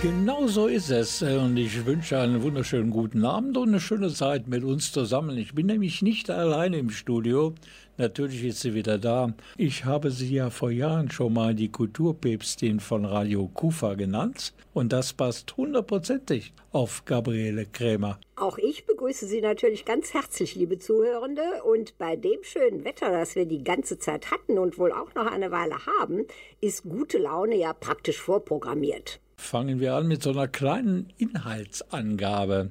Genau so ist es. Und ich wünsche einen wunderschönen guten Abend und eine schöne Zeit mit uns zusammen. Ich bin nämlich nicht alleine im Studio. Natürlich ist sie wieder da. Ich habe sie ja vor Jahren schon mal die Kulturpäpstin von Radio Kufa genannt. Und das passt hundertprozentig auf Gabriele Krämer. Auch ich begrüße Sie natürlich ganz herzlich, liebe Zuhörende. Und bei dem schönen Wetter, das wir die ganze Zeit hatten und wohl auch noch eine Weile haben, ist gute Laune ja praktisch vorprogrammiert. Fangen wir an mit so einer kleinen Inhaltsangabe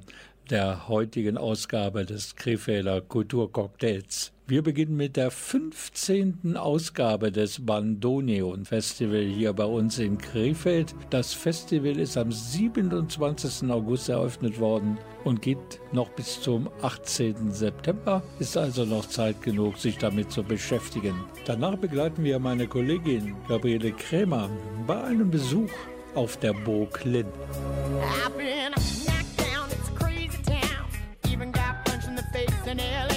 der heutigen Ausgabe des Krefelder Kulturcocktails. Wir beginnen mit der 15. Ausgabe des Bandoneon Festival hier bei uns in Krefeld. Das Festival ist am 27. August eröffnet worden und geht noch bis zum 18. September. Ist also noch Zeit genug, sich damit zu beschäftigen. Danach begleiten wir meine Kollegin Gabriele Krämer bei einem Besuch auf der Burg Linn. legen wir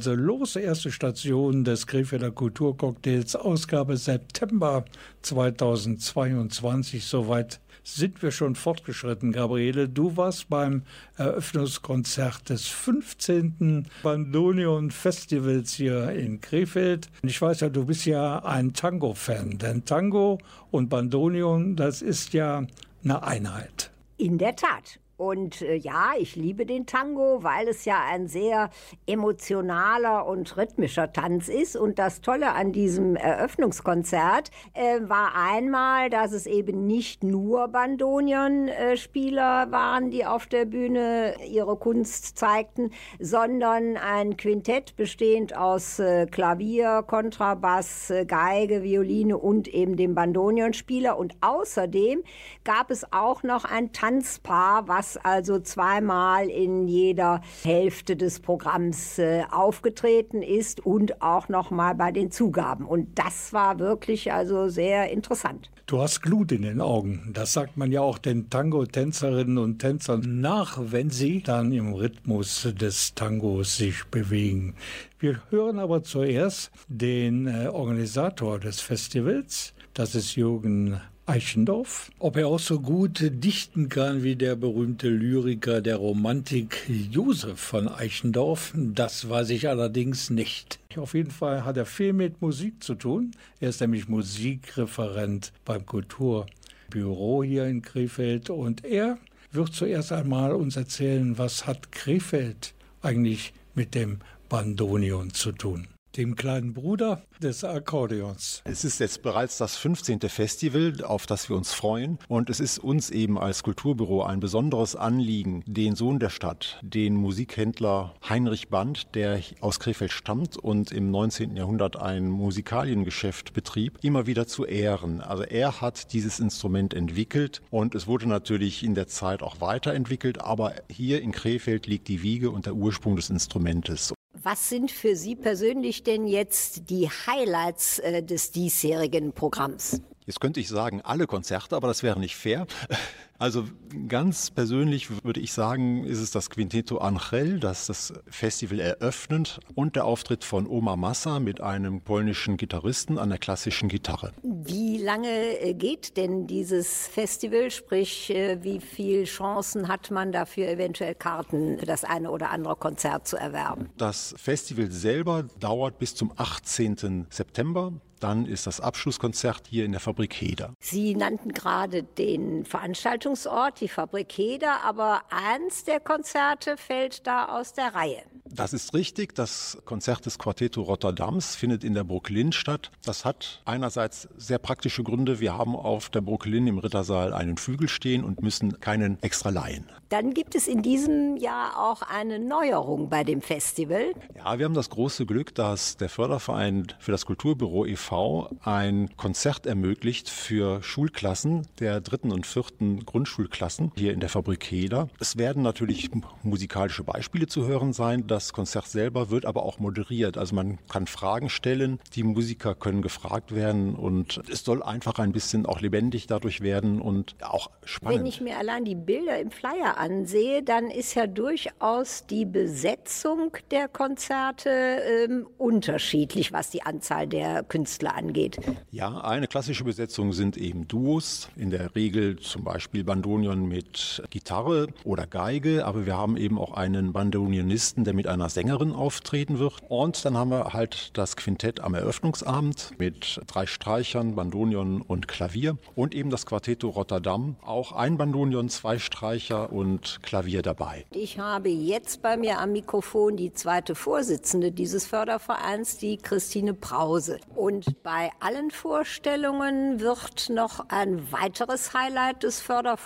also los. Erste Station des Krefelder Kulturcocktails, Ausgabe September 2022. Soweit sind wir schon fortgeschritten, Gabriele. Du warst beim Eröffnungskonzert des 15. Bandoneon Festivals hier in Krefeld. Ich weiß ja, du bist ja ein Tango-Fan, denn Tango und Bandoneon, das ist ja eine Einheit. In der Tat. Und äh, ja, ich liebe den Tango, weil es ja ein sehr emotionaler und rhythmischer Tanz ist. Und das Tolle an diesem Eröffnungskonzert äh, war einmal, dass es eben nicht nur Bandonion-Spieler äh, waren, die auf der Bühne ihre Kunst zeigten, sondern ein Quintett bestehend aus äh, Klavier, Kontrabass, äh, Geige, Violine und eben dem Bandonionspieler. Und außerdem gab es auch noch ein Tanzpaar, was also zweimal in jeder Hälfte des Programms äh, aufgetreten ist und auch noch mal bei den Zugaben. Und das war wirklich also sehr interessant. Du hast Glut in den Augen. Das sagt man ja auch den Tango-Tänzerinnen und Tänzern nach, wenn sie dann im Rhythmus des Tangos sich bewegen. Wir hören aber zuerst den äh, Organisator des Festivals. Das ist Jürgen Eichendorff. Ob er auch so gut dichten kann wie der berühmte Lyriker der Romantik Josef von Eichendorff, das weiß ich allerdings nicht. Auf jeden Fall hat er viel mit Musik zu tun. Er ist nämlich Musikreferent beim Kulturbüro hier in Krefeld und er wird zuerst einmal uns erzählen, was hat Krefeld eigentlich mit dem Bandonion zu tun dem kleinen Bruder des Akkordeons. Es ist jetzt bereits das 15. Festival, auf das wir uns freuen. Und es ist uns eben als Kulturbüro ein besonderes Anliegen, den Sohn der Stadt, den Musikhändler Heinrich Band, der aus Krefeld stammt und im 19. Jahrhundert ein Musikaliengeschäft betrieb, immer wieder zu ehren. Also er hat dieses Instrument entwickelt und es wurde natürlich in der Zeit auch weiterentwickelt, aber hier in Krefeld liegt die Wiege und der Ursprung des Instrumentes. Was sind für Sie persönlich denn jetzt die Highlights äh, des diesjährigen Programms? Jetzt könnte ich sagen, alle Konzerte, aber das wäre nicht fair. Also ganz persönlich würde ich sagen, ist es das Quinteto Angel, das das Festival eröffnet und der Auftritt von Oma Massa mit einem polnischen Gitarristen an der klassischen Gitarre. Wie lange äh, geht denn dieses Festival? Sprich, äh, wie viele Chancen hat man dafür, eventuell Karten für das eine oder andere Konzert zu erwerben? Das Festival selber dauert bis zum 18. September. Dann ist das Abschlusskonzert hier in der Fabrik Heder. Sie nannten gerade den Veranstaltungsort, die Fabrik Heder, aber eins der Konzerte fällt da aus der Reihe. Das ist richtig. Das Konzert des Quartetto Rotterdams findet in der Brooklyn statt. Das hat einerseits sehr praktische Gründe. Wir haben auf der Brooklyn im Rittersaal einen Flügel stehen und müssen keinen extra leihen. Dann gibt es in diesem Jahr auch eine Neuerung bei dem Festival. Ja, wir haben das große Glück, dass der Förderverein für das Kulturbüro e.V. ein Konzert ermöglicht für Schulklassen der dritten und vierten Grundschulklassen hier in der Fabrik Heder. Es werden natürlich musikalische Beispiele zu hören sein. Das Konzert selber wird aber auch moderiert. Also man kann Fragen stellen, die Musiker können gefragt werden und es soll einfach ein bisschen auch lebendig dadurch werden und auch spannend. Wenn ich mir allein die Bilder im Flyer ansehe, dann ist ja durchaus die Besetzung der Konzerte ähm, unterschiedlich, was die Anzahl der Künstler angeht. Ja, eine klassische Besetzung sind eben Duos, in der Regel zum Beispiel Bandonion mit Gitarre oder Geige, aber wir haben eben auch einen Bandonionisten, der mit einer Sängerin auftreten wird. Und dann haben wir halt das Quintett am Eröffnungsabend mit drei Streichern, Bandonion und Klavier und eben das Quartetto Rotterdam. Auch ein Bandonion, zwei Streicher und Klavier dabei. Ich habe jetzt bei mir am Mikrofon die zweite Vorsitzende dieses Fördervereins, die Christine Brause. Und bei allen Vorstellungen wird noch ein weiteres Highlight des Fördervereins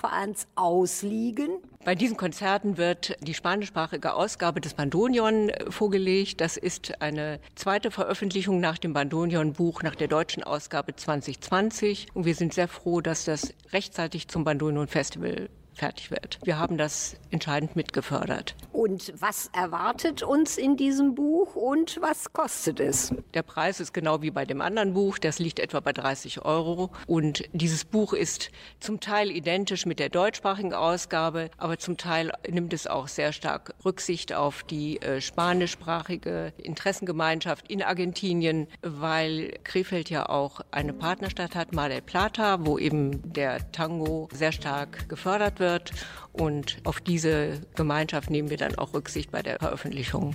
ausliegen. Bei diesen Konzerten wird die spanischsprachige Ausgabe des Bandonion vorgelegt. Das ist eine zweite Veröffentlichung nach dem Bandonion-Buch, nach der deutschen Ausgabe 2020. Und wir sind sehr froh, dass das rechtzeitig zum Bandonion-Festival fertig wird. Wir haben das entscheidend mitgefördert. Und was erwartet uns in diesem Buch und was kostet es? Der Preis ist genau wie bei dem anderen Buch. Das liegt etwa bei 30 Euro. Und dieses Buch ist zum Teil identisch mit der deutschsprachigen Ausgabe, aber zum Teil nimmt es auch sehr stark Rücksicht auf die äh, spanischsprachige Interessengemeinschaft in Argentinien, weil Krefeld ja auch eine Partnerstadt hat, Mar del Plata, wo eben der Tango sehr stark gefördert wird. Und auf diese Gemeinschaft nehmen wir dann auch Rücksicht bei der Veröffentlichung.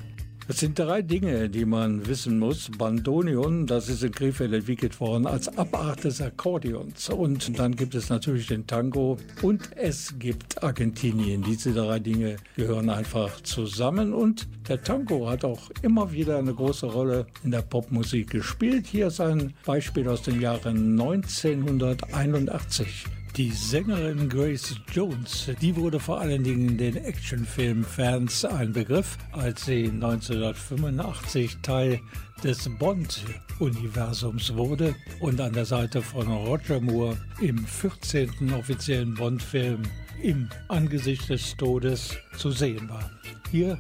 Es sind drei Dinge, die man wissen muss. Bandonion, das ist in Krefeld entwickelt worden als Abart des Akkordeons. Und dann gibt es natürlich den Tango und es gibt Argentinien. Diese drei Dinge gehören einfach zusammen und der Tango hat auch immer wieder eine große Rolle in der Popmusik gespielt. Hier ist ein Beispiel aus dem Jahre 1981. Die Sängerin Grace Jones, die wurde vor allen Dingen den Actionfilm-Fans ein Begriff, als sie 1985 Teil des Bond-Universums wurde und an der Seite von Roger Moore im 14. offiziellen Bond-Film im Angesicht des Todes zu sehen war. Hier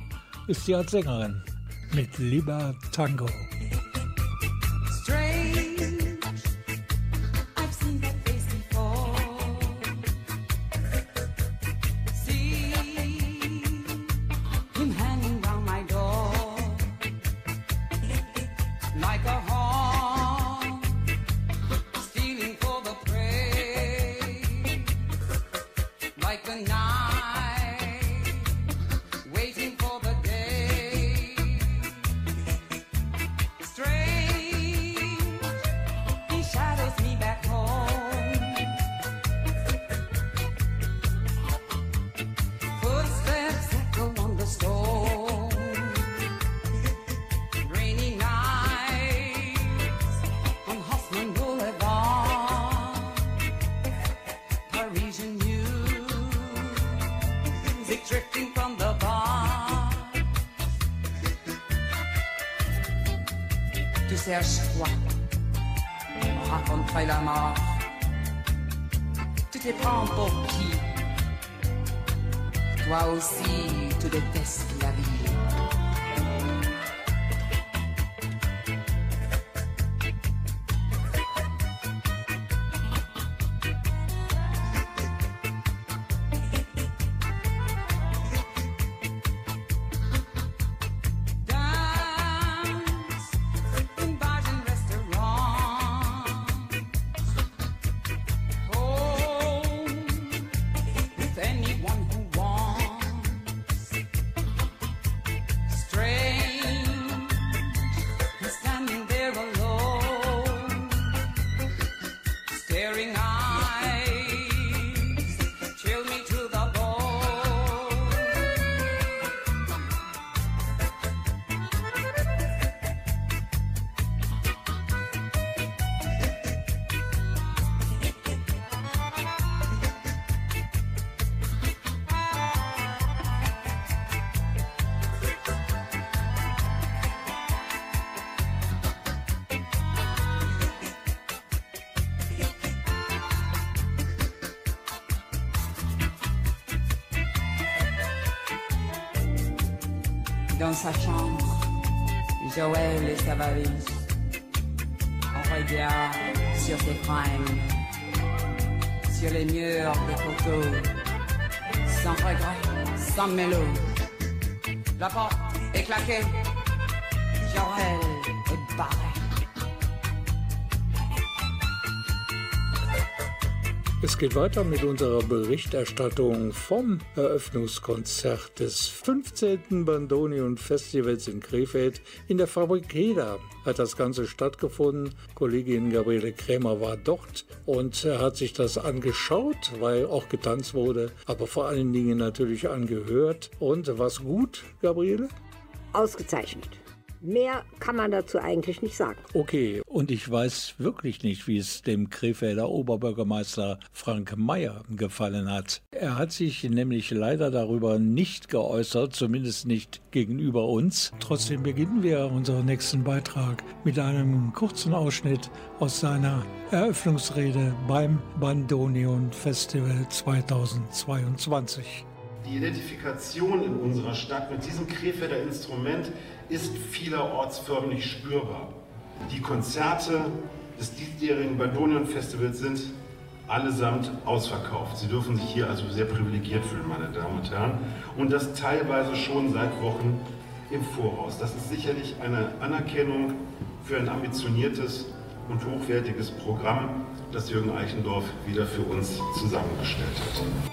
ist sie als Sängerin mit Liber Tango. Quoi Raconterai la mort. Tu te prends pour qui Toi aussi, tu détestes la dans sa chambre, Joël et sa valise. On regarde sur ses fringues, sur les murs des photos, sans regret, sans mélo. La porte est claquée, geht weiter mit unserer Berichterstattung vom Eröffnungskonzert des 15. Bandonion Festivals in Krefeld. In der Fabrik Heda hat das Ganze stattgefunden. Kollegin Gabriele Krämer war dort und hat sich das angeschaut, weil auch getanzt wurde, aber vor allen Dingen natürlich angehört. Und was gut, Gabriele? Ausgezeichnet. Mehr kann man dazu eigentlich nicht sagen. Okay, und ich weiß wirklich nicht, wie es dem Krefelder Oberbürgermeister Frank Mayer gefallen hat. Er hat sich nämlich leider darüber nicht geäußert, zumindest nicht gegenüber uns. Trotzdem beginnen wir unseren nächsten Beitrag mit einem kurzen Ausschnitt aus seiner Eröffnungsrede beim Bandonion Festival 2022. Die Identifikation in unserer Stadt mit diesem Krefelder Instrument ist vielerorts förmlich spürbar. Die Konzerte des diesjährigen Badonion Festivals sind allesamt ausverkauft. Sie dürfen sich hier also sehr privilegiert fühlen, meine Damen und Herren. Und das teilweise schon seit Wochen im Voraus. Das ist sicherlich eine Anerkennung für ein ambitioniertes und hochwertiges Programm, das Jürgen Eichendorf wieder für uns zusammengestellt hat.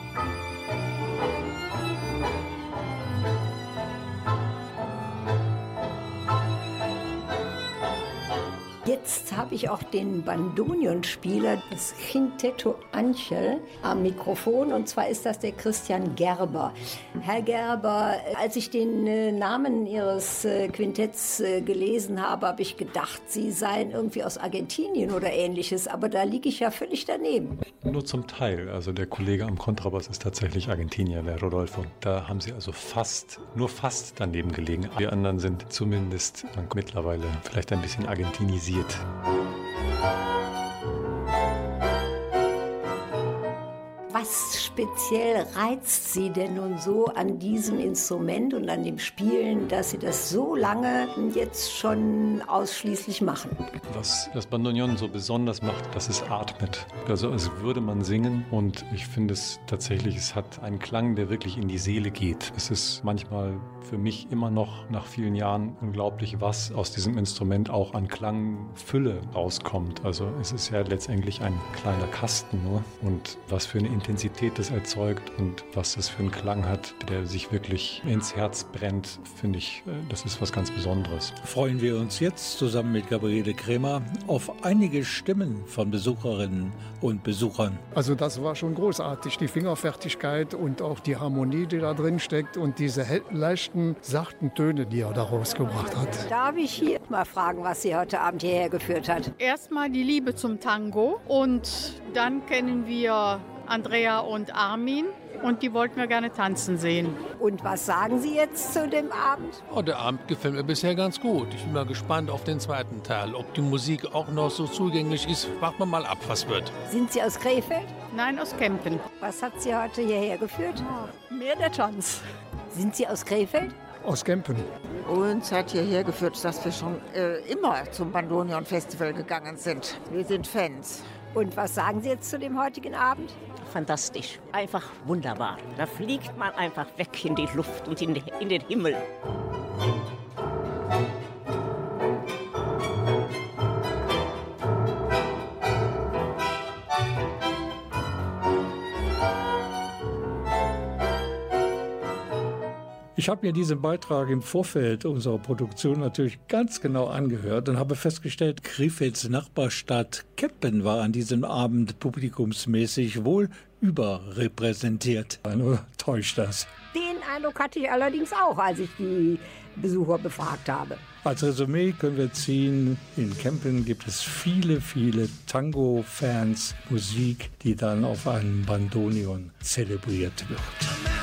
Habe ich auch den Bandonionspieler, das Quintetto Anchel, am Mikrofon. Und zwar ist das der Christian Gerber. Herr Gerber, als ich den äh, Namen Ihres äh, Quintetts äh, gelesen habe, habe ich gedacht, Sie seien irgendwie aus Argentinien oder ähnliches. Aber da liege ich ja völlig daneben. Nur zum Teil. Also der Kollege am Kontrabass ist tatsächlich Argentinier, der Rodolfo. Da haben Sie also fast, nur fast daneben gelegen. Wir anderen sind zumindest mittlerweile vielleicht ein bisschen argentinisiert. Música Was speziell reizt Sie denn nun so an diesem Instrument und an dem Spielen, dass Sie das so lange jetzt schon ausschließlich machen? Was das Bandoneon so besonders macht, dass es atmet. Also als würde man singen und ich finde es tatsächlich, es hat einen Klang, der wirklich in die Seele geht. Es ist manchmal für mich immer noch nach vielen Jahren unglaublich, was aus diesem Instrument auch an Klangfülle rauskommt. Also es ist ja letztendlich ein kleiner Kasten nur und was für eine Intensität das erzeugt und was das für einen Klang hat, der sich wirklich ins Herz brennt, finde ich, äh, das ist was ganz Besonderes. Freuen wir uns jetzt zusammen mit Gabriele Kremer auf einige Stimmen von Besucherinnen und Besuchern. Also das war schon großartig, die Fingerfertigkeit und auch die Harmonie, die da drin steckt und diese leichten, sachten Töne, die er da rausgebracht hat. Darf ich hier mal fragen, was Sie heute Abend hierher geführt hat? Erstmal die Liebe zum Tango und dann kennen wir Andrea und Armin. Und die wollten wir gerne tanzen sehen. Und was sagen Sie jetzt zu dem Abend? Oh, der Abend gefällt mir bisher ganz gut. Ich bin mal gespannt auf den zweiten Teil. Ob die Musik auch noch so zugänglich ist, warten wir mal ab, was wird. Sind Sie aus Krefeld? Nein, aus Kempen. Was hat Sie heute hierher geführt? Oh, mehr der Tanz. Sind Sie aus Krefeld? Aus Kempen. Uns hat hierher geführt, dass wir schon äh, immer zum Bandonion Festival gegangen sind. Wir sind Fans. Und was sagen Sie jetzt zu dem heutigen Abend? Fantastisch, einfach wunderbar. Da fliegt man einfach weg in die Luft und in, den Himmel. Ich habe mir diesen Beitrag im Vorfeld unserer Produktion natürlich ganz genau angehört und habe festgestellt, Krefelds Nachbarstadt Keppen war an diesem Abend publikumsmäßig wohl überrepräsentiert. Oder täuscht das? Den Eindruck hatte ich allerdings auch, als ich die Besucher befragt habe. Als Resümee können wir ziehen, in Kempen gibt es viele, viele Tango-Fans, Musik, die dann auf einem Bandonion zelebriert wird.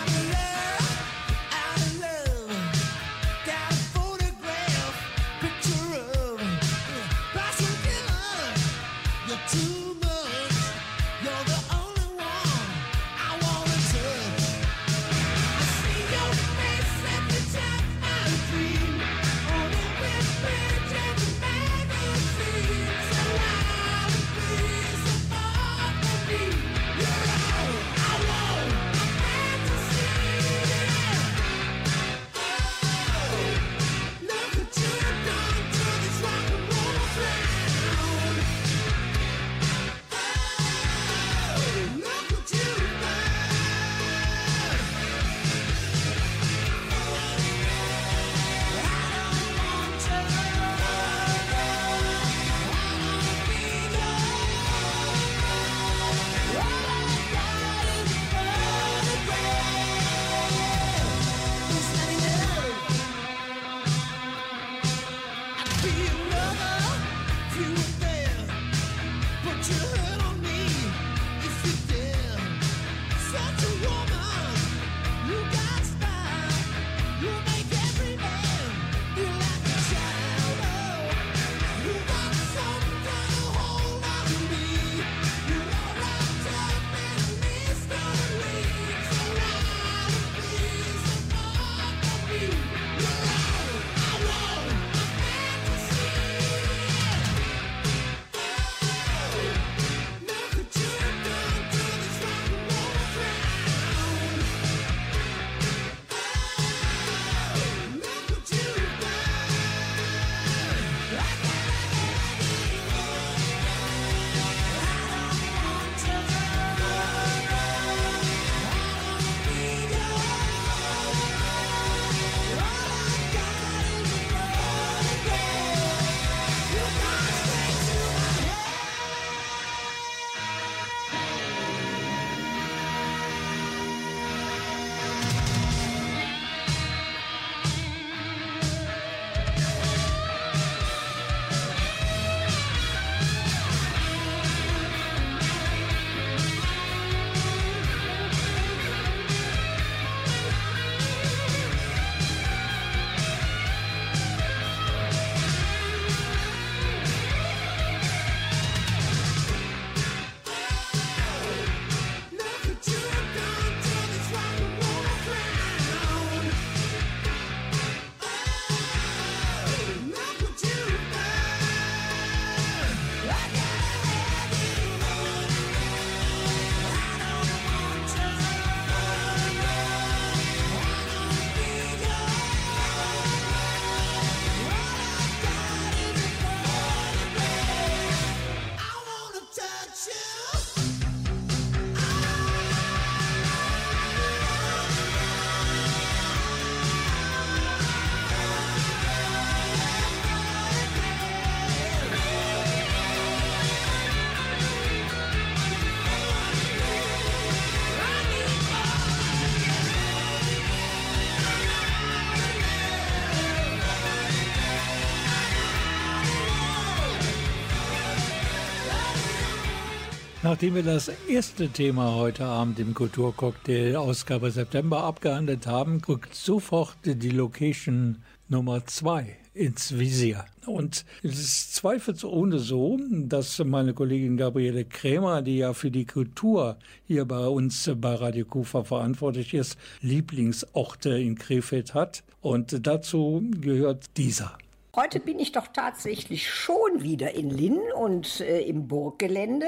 Nachdem wir das erste Thema heute Abend im Kulturcocktail Ausgabe September abgehandelt haben, rückt sofort die Location Nummer zwei ins Visier. Und es ist zweifelsohne so, dass meine Kollegin Gabriele Krämer, die ja für die Kultur hier bei uns bei Radio Kufa verantwortlich ist, Lieblingsorte in Krefeld hat. Und dazu gehört dieser. Heute bin ich doch tatsächlich schon wieder in Linn und äh, im Burggelände.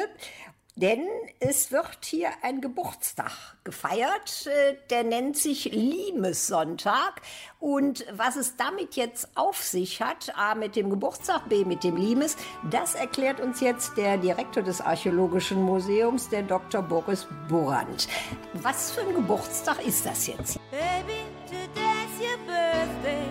Denn es wird hier ein Geburtstag gefeiert, äh, der nennt sich Limessonntag. Und was es damit jetzt auf sich hat, A mit dem Geburtstag, B mit dem Limes, das erklärt uns jetzt der Direktor des Archäologischen Museums, der Dr. Boris Burand. Was für ein Geburtstag ist das jetzt? Baby, today's your birthday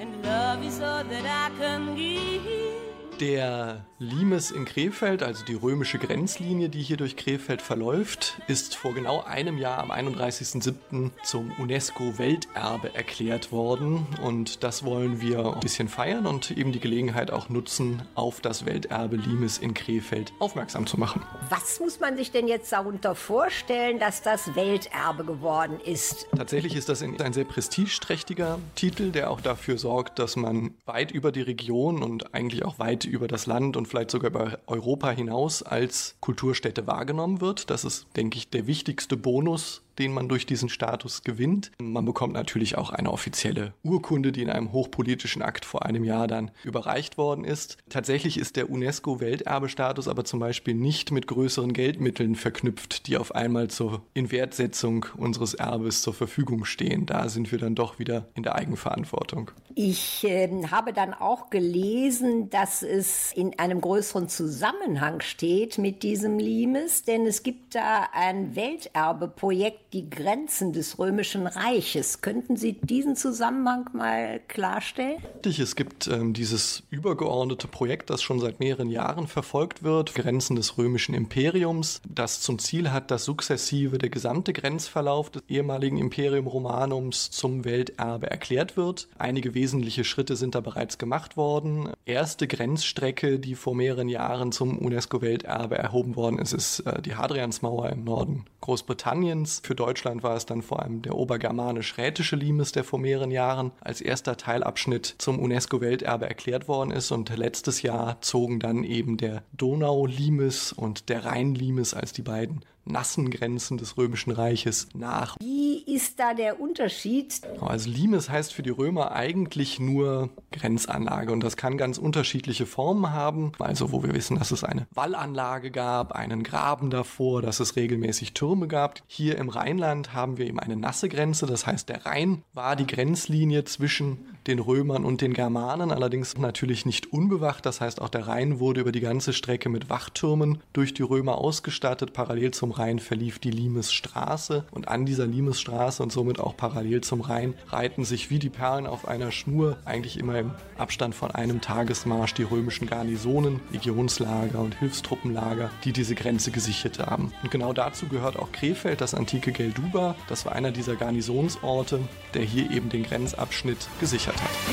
and love is all that I can give. Der Limes in Krefeld, also die römische Grenzlinie, die hier durch Krefeld verläuft, ist vor genau einem Jahr am 31.07. zum UNESCO-Welterbe erklärt worden. Und das wollen wir ein bisschen feiern und eben die Gelegenheit auch nutzen, auf das Welterbe Limes in Krefeld aufmerksam zu machen. Was muss man sich denn jetzt darunter vorstellen, dass das Welterbe geworden ist? Tatsächlich ist das ein sehr prestigeträchtiger Titel, der auch dafür sorgt, dass man weit über die Region und eigentlich auch weit über das Land und vielleicht sogar über Europa hinaus als Kulturstätte wahrgenommen wird. Das ist, denke ich, der wichtigste Bonus, den man durch diesen Status gewinnt. Man bekommt natürlich auch eine offizielle Urkunde, die in einem hochpolitischen Akt vor einem Jahr dann überreicht worden ist. Tatsächlich ist der UNESCO-Welterbestatus aber zum Beispiel nicht mit größeren Geldmitteln verknüpft, die auf einmal zur Inwertsetzung unseres Erbes zur Verfügung stehen. Da sind wir dann doch wieder in der Eigenverantwortung. Ich äh, habe dann auch gelesen, dass es in einem größeren Zusammenhang steht mit diesem Limes, denn es gibt da ein Welterbeprojekt die Grenzen des Römischen Reiches. Könnten Sie diesen Zusammenhang mal klarstellen? Es gibt ähm, dieses übergeordnete Projekt, das schon seit mehreren Jahren verfolgt wird, Grenzen des Römischen Imperiums, das zum Ziel hat, dass sukzessive der gesamte Grenzverlauf des ehemaligen Imperium Romanums zum Welterbe erklärt wird. Einige wesentliche Schritte sind da bereits gemacht worden. Erste Grenzstrecke, die vor mehreren Jahren zum UNESCO-Welterbe erhoben worden ist, ist äh, die Hadriansmauer im Norden Großbritanniens. Für Deutschland war es dann vor allem der obergermanisch-rätische Limes, der vor mehreren Jahren als erster Teilabschnitt zum UNESCO-Welterbe erklärt worden ist. Und letztes Jahr zogen dann eben der Donau-Limes und der Rhein-Limes als die beiden nassen Grenzen des Römischen Reiches nach. Wie ist da der Unterschied? Also Limes heißt für die Römer eigentlich nur Grenzanlage und das kann ganz unterschiedliche Formen haben. Also wo wir wissen, dass es eine Wallanlage gab, einen Graben davor, dass es regelmäßig Türme gab. Hier im Rheinland haben wir eben eine nasse Grenze, das heißt der Rhein war die Grenzlinie zwischen den Römern und den Germanen, allerdings natürlich nicht unbewacht. Das heißt auch der Rhein wurde über die ganze Strecke mit Wachtürmen durch die Römer ausgestattet. Parallel zum Rhein verlief die Limesstraße und an dieser Limesstraße und somit auch parallel zum Rhein reihten sich wie die Perlen auf einer Schnur, eigentlich immer im Abstand von einem Tagesmarsch, die römischen Garnisonen, Legionslager und Hilfstruppenlager, die diese Grenze gesichert haben. Und genau dazu gehört auch Krefeld, das antike Gelduba. Das war einer dieser Garnisonsorte, der hier eben den Grenzabschnitt gesichert hat.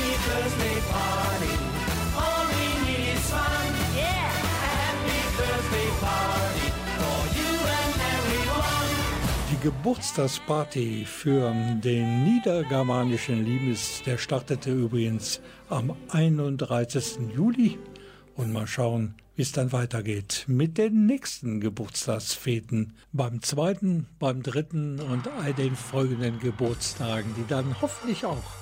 Geburtstagsparty für den niedergermanischen Limes, der startete übrigens am 31. Juli. Und mal schauen, wie es dann weitergeht mit den nächsten Geburtstagsfeten. Beim zweiten, beim dritten und all den folgenden Geburtstagen, die dann hoffentlich auch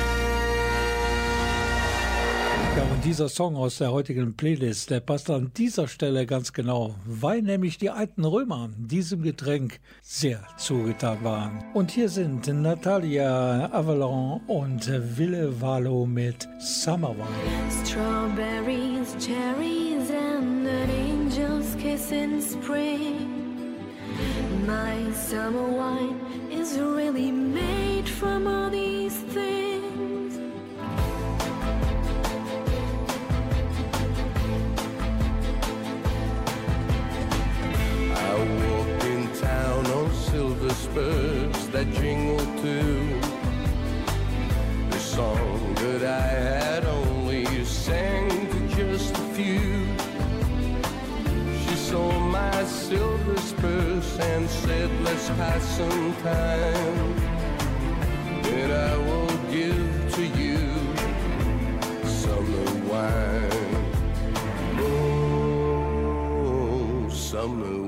Ja, und dieser Song aus der heutigen Playlist, der passt an dieser Stelle ganz genau, weil nämlich die alten Römer diesem Getränk sehr zugetan waren. Und hier sind Natalia Avalon und Wille Valo mit Summer Wine. Strawberries, cherries and an angel's kiss in spring. My summer wine is really made from all these things. Too. The song that I had only sang to just a few. She saw my silver spurs and said, Let's pass some time. And I will give to you summer wine. Oh, summer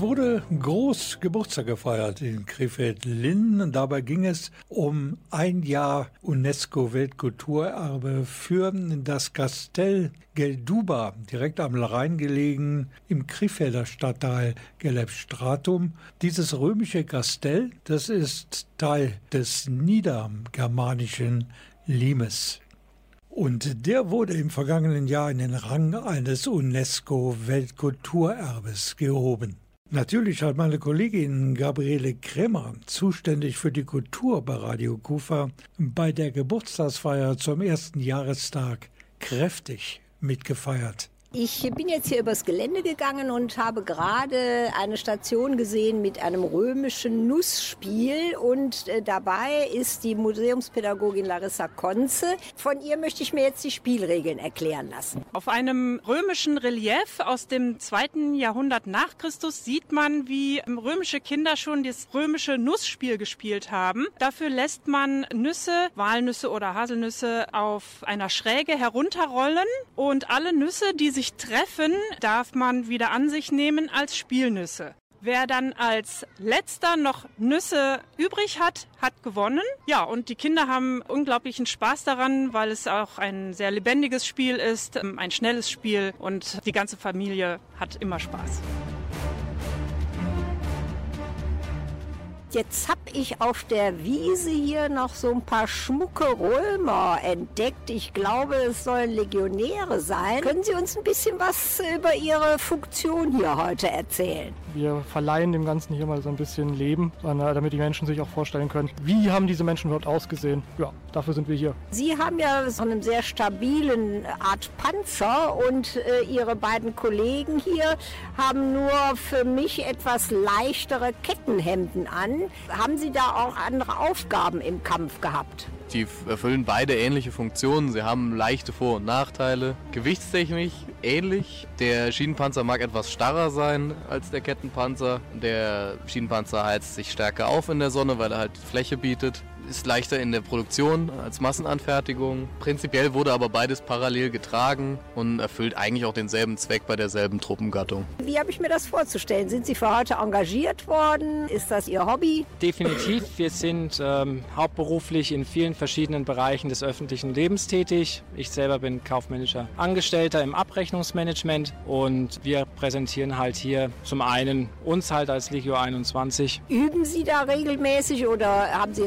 Es wurde groß Geburtstag gefeiert in Krefeld-Linn dabei ging es um ein Jahr UNESCO-Weltkulturerbe für das Kastell Gelduba, direkt am Rhein gelegen im Krefelder Stadtteil Gelebstratum. Dieses römische Kastell, das ist Teil des niedergermanischen Limes. Und der wurde im vergangenen Jahr in den Rang eines UNESCO-Weltkulturerbes gehoben. Natürlich hat meine Kollegin Gabriele Krämer, zuständig für die Kultur bei Radio Kufa, bei der Geburtstagsfeier zum ersten Jahrestag kräftig mitgefeiert. Ich bin jetzt hier übers Gelände gegangen und habe gerade eine Station gesehen mit einem römischen Nussspiel und äh, dabei ist die Museumspädagogin Larissa Konze. Von ihr möchte ich mir jetzt die Spielregeln erklären lassen. Auf einem römischen Relief aus dem zweiten Jahrhundert nach Christus sieht man, wie römische Kinder schon das römische Nussspiel gespielt haben. Dafür lässt man Nüsse, Walnüsse oder Haselnüsse auf einer Schräge herunterrollen und alle Nüsse, die sich treffen, darf man wieder an sich nehmen als Spielnüsse. Wer dann als letzter noch Nüsse übrig hat, hat gewonnen. Ja, und die Kinder haben unglaublichen Spaß daran, weil es auch ein sehr lebendiges Spiel ist, ein schnelles Spiel und die ganze Familie hat immer Spaß. Jetzt habe ich auf der Wiese hier noch so ein paar schmucke Römer entdeckt. Ich glaube, es sollen Legionäre sein. Können Sie uns ein bisschen was über Ihre Funktion hier heute erzählen? Wir verleihen dem Ganzen hier mal so ein bisschen Leben, damit die Menschen sich auch vorstellen können, wie haben diese Menschen überhaupt ausgesehen. Ja, dafür sind wir hier. Sie haben ja so einen sehr stabilen Art Panzer und äh, Ihre beiden Kollegen hier haben nur für mich etwas leichtere Kettenhemden an. Haben Sie da auch andere Aufgaben im Kampf gehabt? Die erfüllen beide ähnliche Funktionen. Sie haben leichte Vor- und Nachteile. Gewichtstechnisch ähnlich. Der Schienenpanzer mag etwas starrer sein als der Kettenpanzer. Der Schienenpanzer heizt sich stärker auf in der Sonne, weil er halt Fläche bietet. Ist leichter in der Produktion als Massenanfertigung. Prinzipiell wurde aber beides parallel getragen und erfüllt eigentlich auch denselben Zweck bei derselben Truppengattung. Wie habe ich mir das vorzustellen? Sind Sie für heute engagiert worden? Ist das Ihr Hobby? Definitiv. Wir sind ähm, hauptberuflich in vielen verschiedenen Bereichen des öffentlichen Lebens tätig. Ich selber bin kaufmännischer Angestellter im Abrechnungsmanagement und wir präsentieren halt hier zum einen uns halt als Legio 21. Üben Sie da regelmäßig oder haben Sie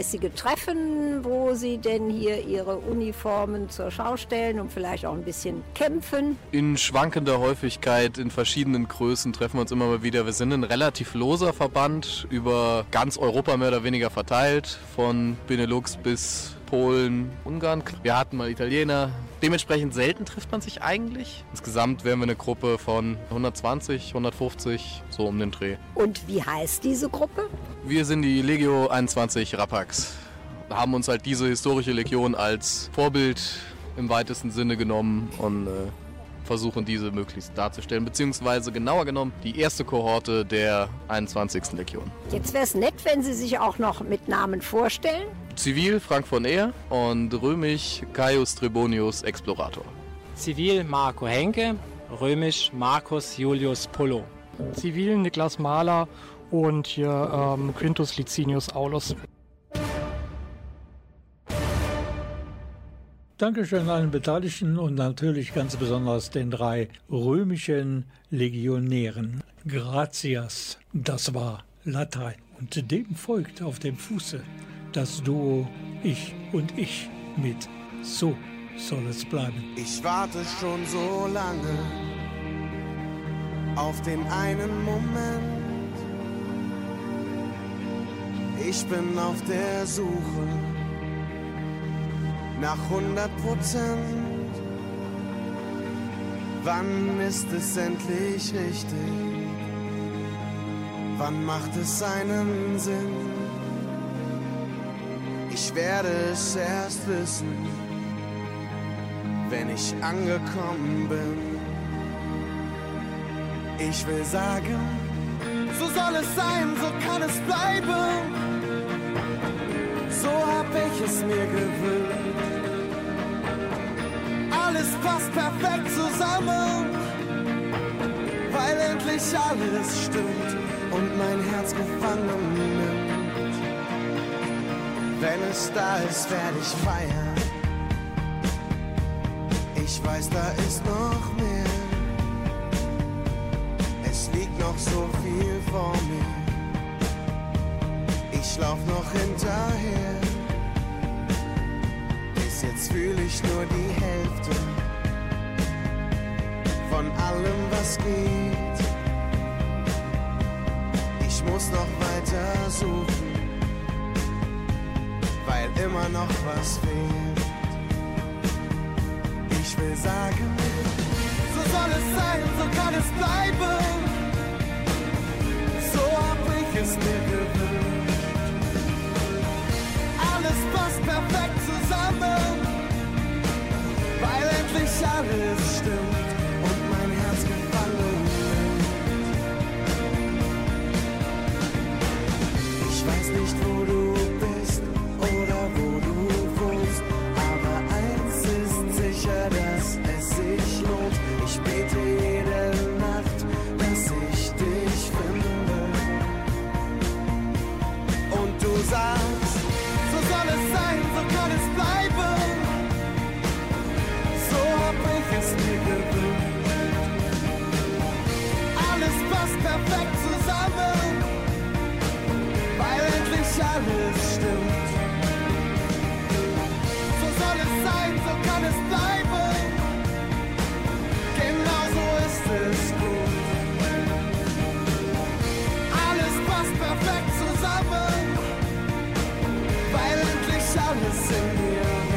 regelmäßige Treffen, wo Sie denn hier Ihre Uniformen zur Schau stellen und vielleicht auch ein bisschen kämpfen? In schwankender Häufigkeit, in verschiedenen Größen treffen wir uns immer mal wieder. Wir sind ein relativ loser Verband, über ganz Europa mehr oder weniger verteilt, von Benelux bis Polen, Ungarn. Wir hatten mal Italiener. Dementsprechend selten trifft man sich eigentlich. Insgesamt wären wir eine Gruppe von 120, 150, so um den Dreh. Und wie heißt diese Gruppe? Wir sind die Legio 21 Rapax. Haben uns halt diese historische Legion als Vorbild im weitesten Sinne genommen und äh, versuchen diese möglichst darzustellen, beziehungsweise genauer genommen die erste Kohorte der 21. Legion. Jetzt wäre es nett, wenn Sie sich auch noch mit Namen vorstellen. Zivil Frank von Ehr und römisch Caius Trebonius Explorator. Zivil Marco Henke, römisch Marcus Julius Pullo. Zivil Niklas Mahler und hier ähm, Quintus Licinius Aulus. Dankeschön allen Beteiligten und natürlich ganz besonders den drei römischen Legionären. Gratias, das war Latein. Und dem folgt auf dem Fuße das Duo Ich und Ich mit So soll es bleiben. Ich warte schon so lange auf den einen Moment. Ich bin auf der Suche nach 100 Prozent. Wann ist es endlich richtig? Wann macht es seinen Sinn? Ich werde es erst wissen, wenn ich angekommen bin. Ich will sagen, so soll es sein, so kann es bleiben. So hab ich es mir gewünscht. Alles passt perfekt zusammen, weil endlich alles stimmt und mein Herz gefangen nimmt. Wenn es da ist, werde ich feiern. Ich weiß, da ist noch mehr. Es liegt noch so viel vor mir. Ich lauf noch hinterher. Jetzt fühle ich nur die Hälfte von allem, was geht. Ich muss noch weiter suchen weil immer noch was fehlt. Ich will sagen, so soll es sein, so kann es bleiben. So hab ich es mir gewünscht. Alles passt perfekt zusammen, weil endlich alles stimmt und mein Herz gefangen nimmt. Ich weiß nicht, wo du bist oder wo du wohnst. Aber eins ist sicher, dass es sich lohnt. Ich bete jede Nacht, dass ich dich finde. Und du sagst, es. Alles passt perfekt zusammen, weil alles stimmt. So soll es sein, so kann es bleiben. Genau so ist es gut. Alles passt perfekt zusammen, weil endlich alles in mir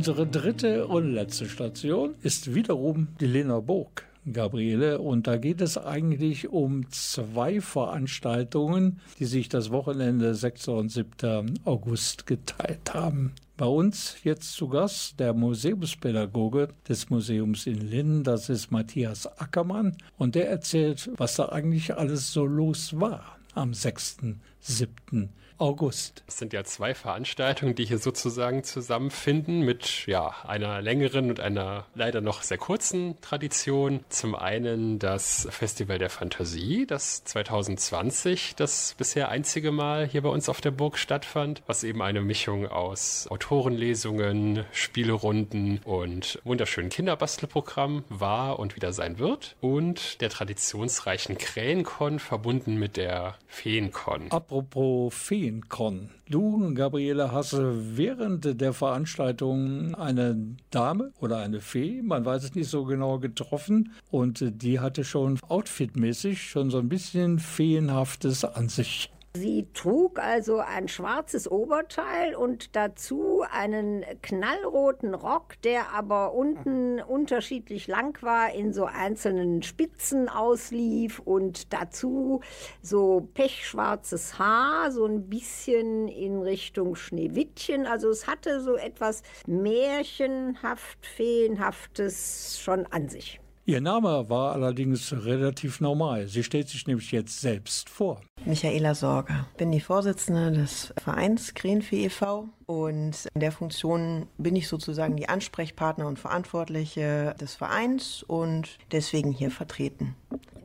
Unsere dritte und letzte Station ist wiederum die Lena Burg. Gabriele, und da geht es eigentlich um zwei Veranstaltungen, die sich das Wochenende 6. und 7. August geteilt haben. Bei uns jetzt zu Gast der Museumspädagoge des Museums in Linden, das ist Matthias Ackermann, und der erzählt, was da eigentlich alles so los war am 6. 7. August. Es sind ja zwei Veranstaltungen, die hier sozusagen zusammenfinden mit ja, einer längeren und einer leider noch sehr kurzen Tradition. Zum einen das Festival der Fantasie, das 2020 das bisher einzige Mal hier bei uns auf der Burg stattfand, was eben eine Mischung aus Autorenlesungen, Spielerunden und wunderschönen Kinderbastelprogramm war und wieder sein wird. Und der traditionsreichen Krähenkon verbunden mit der Feenkon. Apropos Feenkon. Du, Gabriele, hast während der Veranstaltung eine Dame oder eine Fee, man weiß es nicht so genau, getroffen und die hatte schon outfitmäßig schon so ein bisschen Feenhaftes an sich. Sie trug also ein schwarzes Oberteil und dazu einen knallroten Rock, der aber unten unterschiedlich lang war, in so einzelnen Spitzen auslief und dazu so pechschwarzes Haar, so ein bisschen in Richtung Schneewittchen. Also es hatte so etwas märchenhaft, feenhaftes schon an sich. Ihr Name war allerdings relativ normal. Sie stellt sich nämlich jetzt selbst vor. Michaela Sorger. Bin die Vorsitzende des Vereins Krähenfee e.V. und in der Funktion bin ich sozusagen die Ansprechpartner und Verantwortliche des Vereins und deswegen hier vertreten.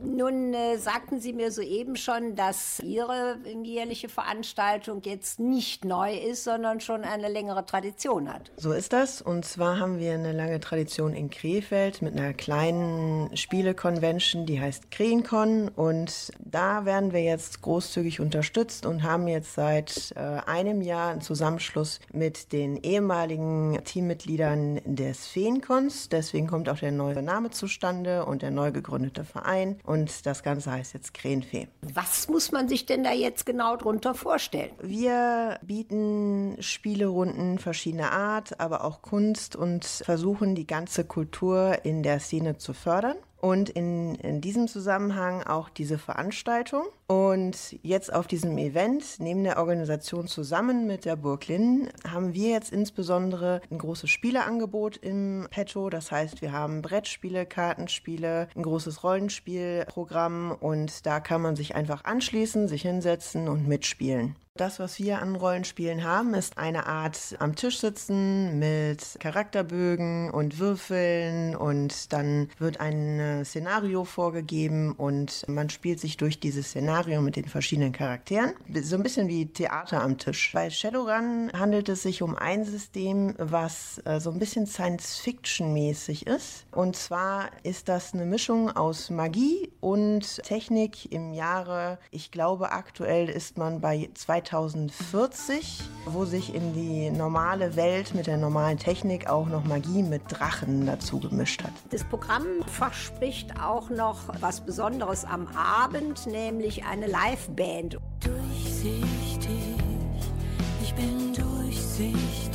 Nun äh, sagten Sie mir soeben schon, dass Ihre jährliche Veranstaltung jetzt nicht neu ist, sondern schon eine längere Tradition hat. So ist das. Und zwar haben wir eine lange Tradition in Krefeld mit einer kleinen Spiele-Convention, die heißt Krähenkon. Und da werden wir jetzt großzügig unterstützt und haben jetzt seit äh, einem Jahr einen Zusammenschluss mit den ehemaligen Teammitgliedern des Feenkons. Deswegen kommt auch der neue Name zustande und der neu gegründete Verein. Und das Ganze heißt jetzt Krähenfee. Was muss man sich denn da jetzt genau drunter vorstellen? Wir bieten Spielerunden verschiedener Art, aber auch Kunst und versuchen die ganze Kultur in der Szene zu fördern. Und in, in diesem Zusammenhang auch diese Veranstaltung. Und jetzt auf diesem Event, neben der Organisation zusammen mit der Burg Linden, haben wir jetzt insbesondere ein großes Spieleangebot im Petto. Das heißt, wir haben Brettspiele, Kartenspiele, ein großes Rollenspielprogramm und da kann man sich einfach anschließen, sich hinsetzen und mitspielen. Das, was wir an Rollenspielen haben, ist eine Art am Tisch sitzen mit Charakterbögen und Würfeln und dann wird ein äh, Szenario vorgegeben und man spielt sich durch dieses Szenario mit den verschiedenen Charakteren. So ein bisschen wie Theater am Tisch. Bei Shadowrun handelt es sich um ein System, was äh, so ein bisschen Science-Fiction-mäßig ist. Und zwar ist das eine Mischung aus Magie und Technik im Jahre, ich glaube aktuell ist man bei 2040, wo sich in die normale Welt mit der normalen Technik auch noch Magie mit Drachen dazu gemischt hat. Das Programm verspricht auch noch was Besonderes am Abend, nämlich eine Liveband. Durchsichtig, ich bin durchsichtig.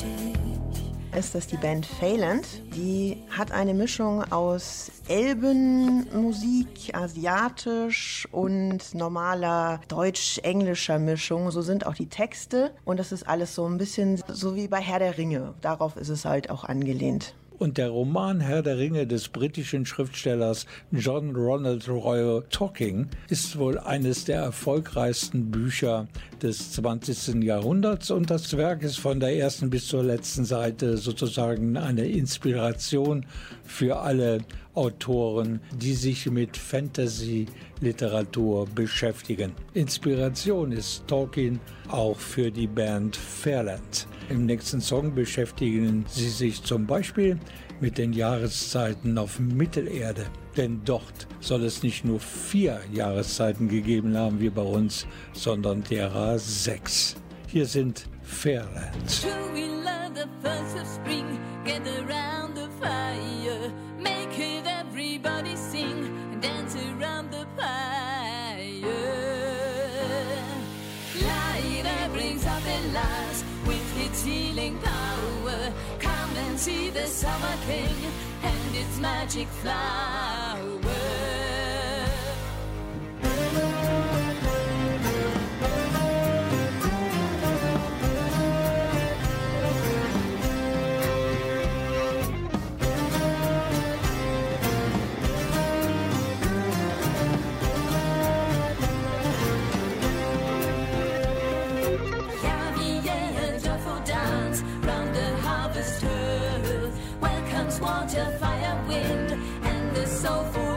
Ist das die Band Phaland. Die hat eine Mischung aus Elbenmusik, asiatisch und normaler deutsch-englischer Mischung. So sind auch die Texte und das ist alles so ein bisschen so wie bei Herr der Ringe. Darauf ist es halt auch angelehnt. Und der Roman Herr der Ringe des britischen Schriftstellers John Ronald Royal Talking ist wohl eines der erfolgreichsten Bücher des 20. Jahrhunderts und das Werk ist von der ersten bis zur letzten Seite sozusagen eine Inspiration für alle Autoren, die sich mit Fantasy-Literatur beschäftigen. Inspiration ist Tolkien auch für die Band Fairland. Im nächsten Song beschäftigen sie sich zum Beispiel mit den Jahreszeiten auf Mittelerde. Denn dort soll es nicht nur vier Jahreszeiten gegeben haben wie bei uns, sondern derer sechs. Hier sind Fairland. True, its healing power. Come and see the summer king and its magic flower. And the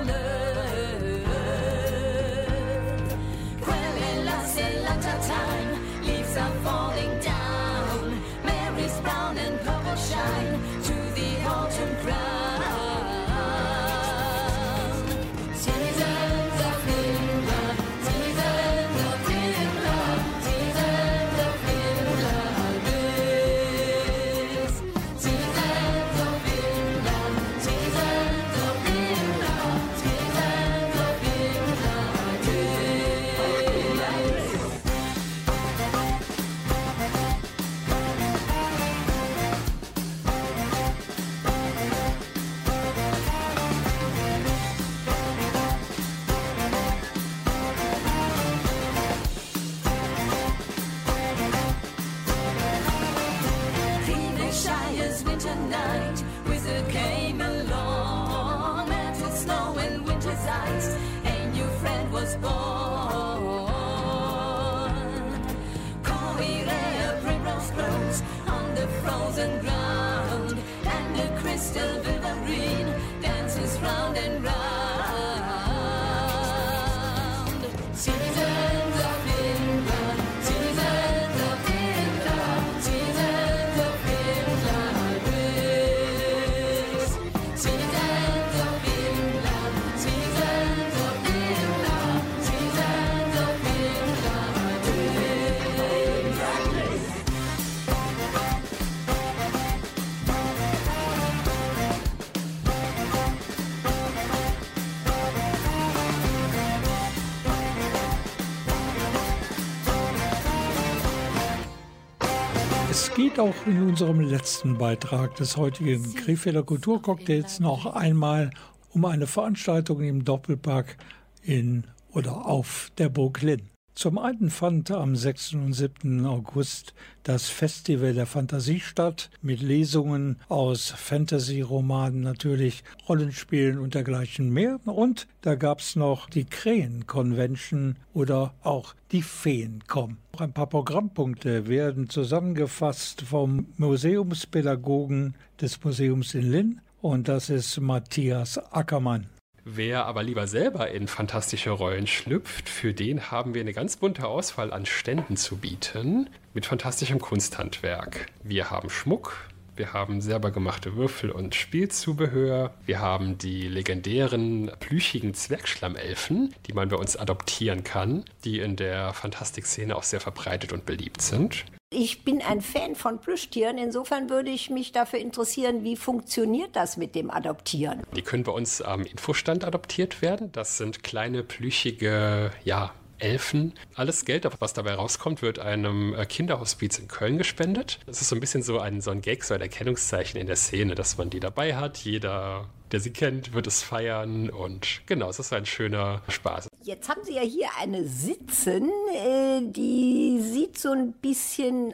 geht auch in unserem letzten Beitrag des heutigen Krefelder Kulturcocktails noch einmal um eine Veranstaltung im Doppelpark in oder auf der Burg Linn. Zum einen fand am 6. und 7. August das Festival der Fantasie statt, mit Lesungen aus Fantasy-Romanen natürlich, Rollenspielen und dergleichen mehr. Und da gab's noch die Krähen-Convention oder auch die Feencom. Ein paar Programmpunkte werden zusammengefasst vom Museumspädagogen des Museums in Linn und das ist Matthias Ackermann. Wer aber lieber selber in fantastische Rollen schlüpft, für den haben wir eine ganz bunte Auswahl an Ständen zu bieten mit fantastischem Kunsthandwerk. Wir haben Schmuck, wir haben selber gemachte Würfel und Spielzubehör, wir haben die legendären plüschigen Zwergschlammelfen, die man bei uns adoptieren kann, die in der Fantastikszene auch sehr verbreitet und beliebt sind. Ich bin ein Fan von Plüschtieren. Insofern würde ich mich dafür interessieren, wie funktioniert das mit dem Adoptieren? Die können bei uns am Infostand adoptiert werden. Das sind kleine, plüschige, ja, Elfen. Alles Geld, was dabei rauskommt, wird einem äh, Kinderhospiz in Köln gespendet. Das ist so ein bisschen so ein, so ein Gag, so ein Erkennungszeichen in der Szene, dass man die dabei hat. Jeder, der sie kennt, wird es feiern. Und genau, es ist ein schöner Spaß. Jetzt haben Sie ja hier eine sitzen, äh, die sieht so ein bisschen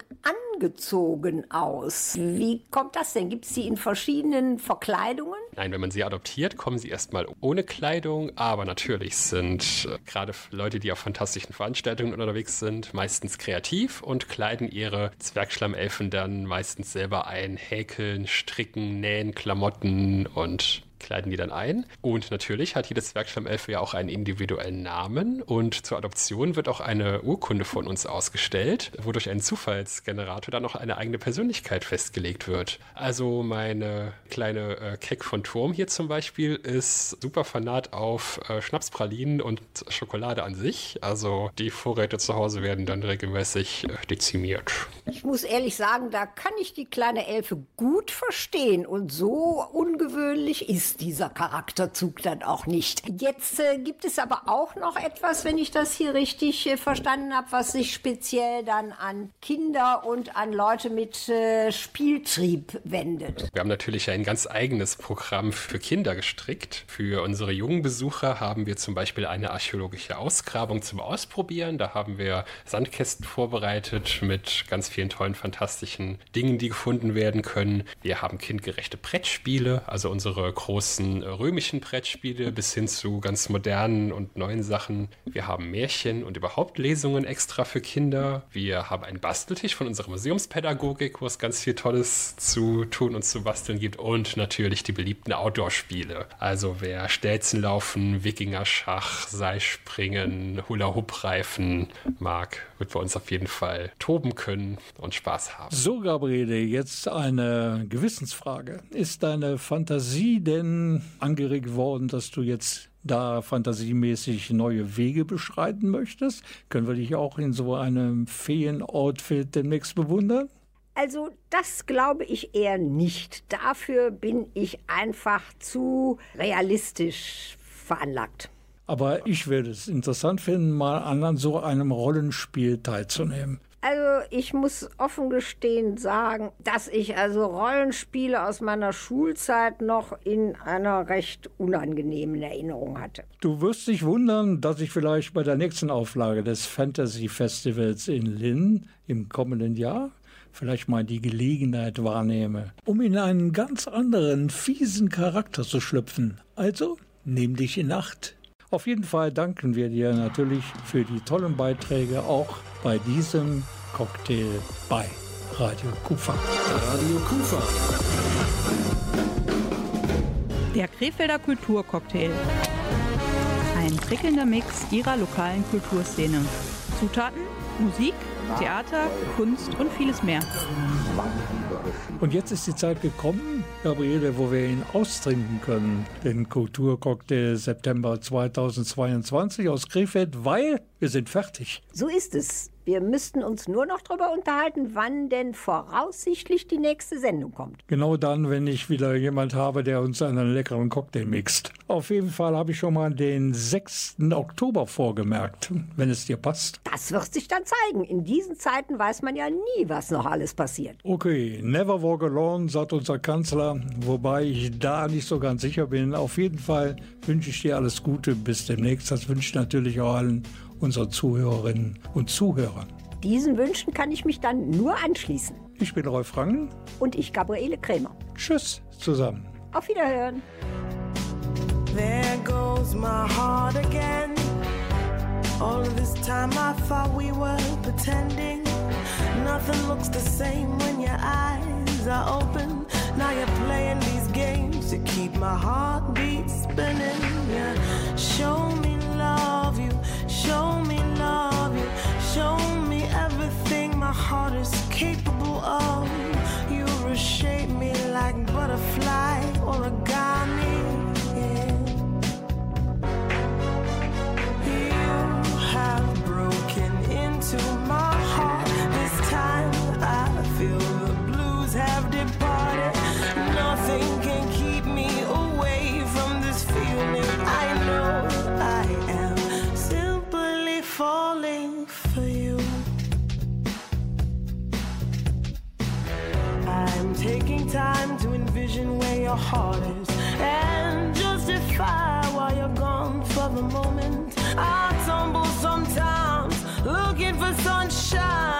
angezogen aus. Wie kommt das denn? Gibt es die in verschiedenen Verkleidungen? Nein, wenn man sie adoptiert, kommen sie erstmal ohne Kleidung, aber natürlich sind äh, gerade Leute, die auf fantastischen Veranstaltungen unterwegs sind, meistens kreativ und kleiden ihre Zwergschlammelfen dann meistens selber ein, häkeln, stricken, nähen, Klamotten und kleiden die dann ein. Und natürlich hat jede Zwergschlammelfe ja auch einen individuellen Namen und zur Adoption wird auch eine Urkunde von uns ausgestellt, wo durch einen Zufallsgenerator dann auch eine eigene Persönlichkeit festgelegt wird. Also meine kleine äh, Keck von Turm hier zum Beispiel ist super fanat auf äh, Schnapspralinen und Schokolade an sich. Also die Vorräte zu Hause werden dann regelmäßig äh, dezimiert. Ich muss ehrlich sagen, da kann ich die kleine Elfe gut verstehen. Und so ungewöhnlich ist dieser Charakterzug dann auch nicht. Jetzt äh, gibt es aber auch noch etwas, wenn ich das hier richtig äh, verstanden habe, was sich speziell dann an Kinder und an Leute mit äh, Spieltrieb wendet. Wir haben natürlich ein ganz eigenes Programm für Kinder gestrickt. Für unsere jungen Besucher haben wir zum Beispiel eine archäologische Ausgrabung zum Ausprobieren. Da haben wir Sandkästen vorbereitet mit ganz vielen tollen, fantastischen Dingen, die gefunden werden können. Wir haben kindgerechte Brettspiele, also unsere großen äh, römischen Brettspiele bis hin zu ganz modernen und neuen Sachen. Wir haben Märchen und überhaupt Lesungen extra für Kinder. Wir haben einen Basteltisch von unserer Museumspädagogik, wo es ganz viel Tolles zu tun und zu basteln gibt. Und natürlich die beliebten Outdoor-Spiele. Also wer Stelzen laufen, Wikinger-Schach, Seilspringen, Hula-Hoop-Reifen mag, wird bei uns auf jeden Fall toben können und Spaß haben. So, Gabriele, jetzt eine Gewissensfrage. Ist deine Fantasie denn angeregt worden, dass du jetzt da fantasiemäßig neue Wege beschreiten möchtest? Können wir dich auch in so einem Feen-Outfit demnächst bewundern? Also das glaube ich eher nicht. Dafür bin ich einfach zu realistisch veranlagt. Aber ich würde es interessant finden, mal an so einem Rollenspiel teilzunehmen. Also ich muss offen gestehend sagen, dass ich also Rollenspiele aus meiner Schulzeit noch in einer recht unangenehmen Erinnerung hatte. Du wirst dich wundern, dass ich vielleicht bei der nächsten Auflage des Fantasy Festivals in Linn im kommenden Jahr vielleicht mal die Gelegenheit wahrnehme, um in einen ganz anderen, fiesen Charakter zu schlüpfen. Also, nimm dich in Acht. Auf jeden Fall danken wir dir natürlich für die tollen Beiträge auch bei diesem Cocktail bei Radio Kufa. Radio Kufa. Der Krefelder Kulturcocktail. Ein prickelnder Mix ihrer lokalen Kulturszene. Zutaten, Musik, Theater, Kunst und vieles mehr. Und jetzt ist die Zeit gekommen, Gabriele, wo wir ihn austrinken können, den Kulturcocktail September 2022 aus Krefeld, weil wir sind fertig. So ist es. Wir müssten uns nur noch darüber unterhalten, wann denn voraussichtlich die nächste Sendung kommt. Genau dann, wenn ich wieder jemand habe, der uns einen leckeren Cocktail mixt. Auf jeden Fall habe ich schon mal den 6. Oktober vorgemerkt, wenn es dir passt. Das wird sich dann zeigen. In diesen Zeiten weiß man ja nie, was noch alles passiert. Okay, never walk alone, sagt unser Kanzler, wobei ich da nicht so ganz sicher bin. Auf jeden Fall wünsche ich dir alles Gute. Bis demnächst. Das wünsche ich natürlich auch allen unseren Zuhörerinnen und Zuhörern. Diesen Wünschen kann ich mich dann nur anschließen. Ich bin Rolf Rangen. Und ich, Gabriele Krämer. Tschüss zusammen. Auf Wiederhören. There goes my heart again. All of this time I thought we were pretending. Nothing looks the same when your eyes are open. Now you're playing these games to keep my heartbeat spinning. Yeah. Show me love you, show me love you, show me everything my heart is capable of. You reshape me like a butterfly origami. Yeah. You have broken into my falling for you. I'm taking time to envision where your heart is and justify why you're gone for the moment. I tumble sometimes looking for sunshine.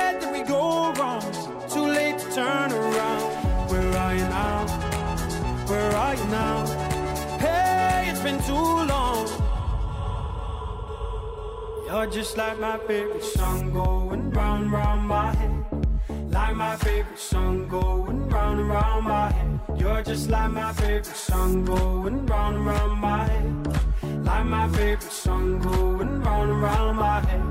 turn around. Where are you now? Where are you now? Hey, it's been too long. You're just like my favorite song going round, round my head. Like my favorite song going round and round my head. You're just like my favorite song going round and round my head. Like my favorite song going round and round my head.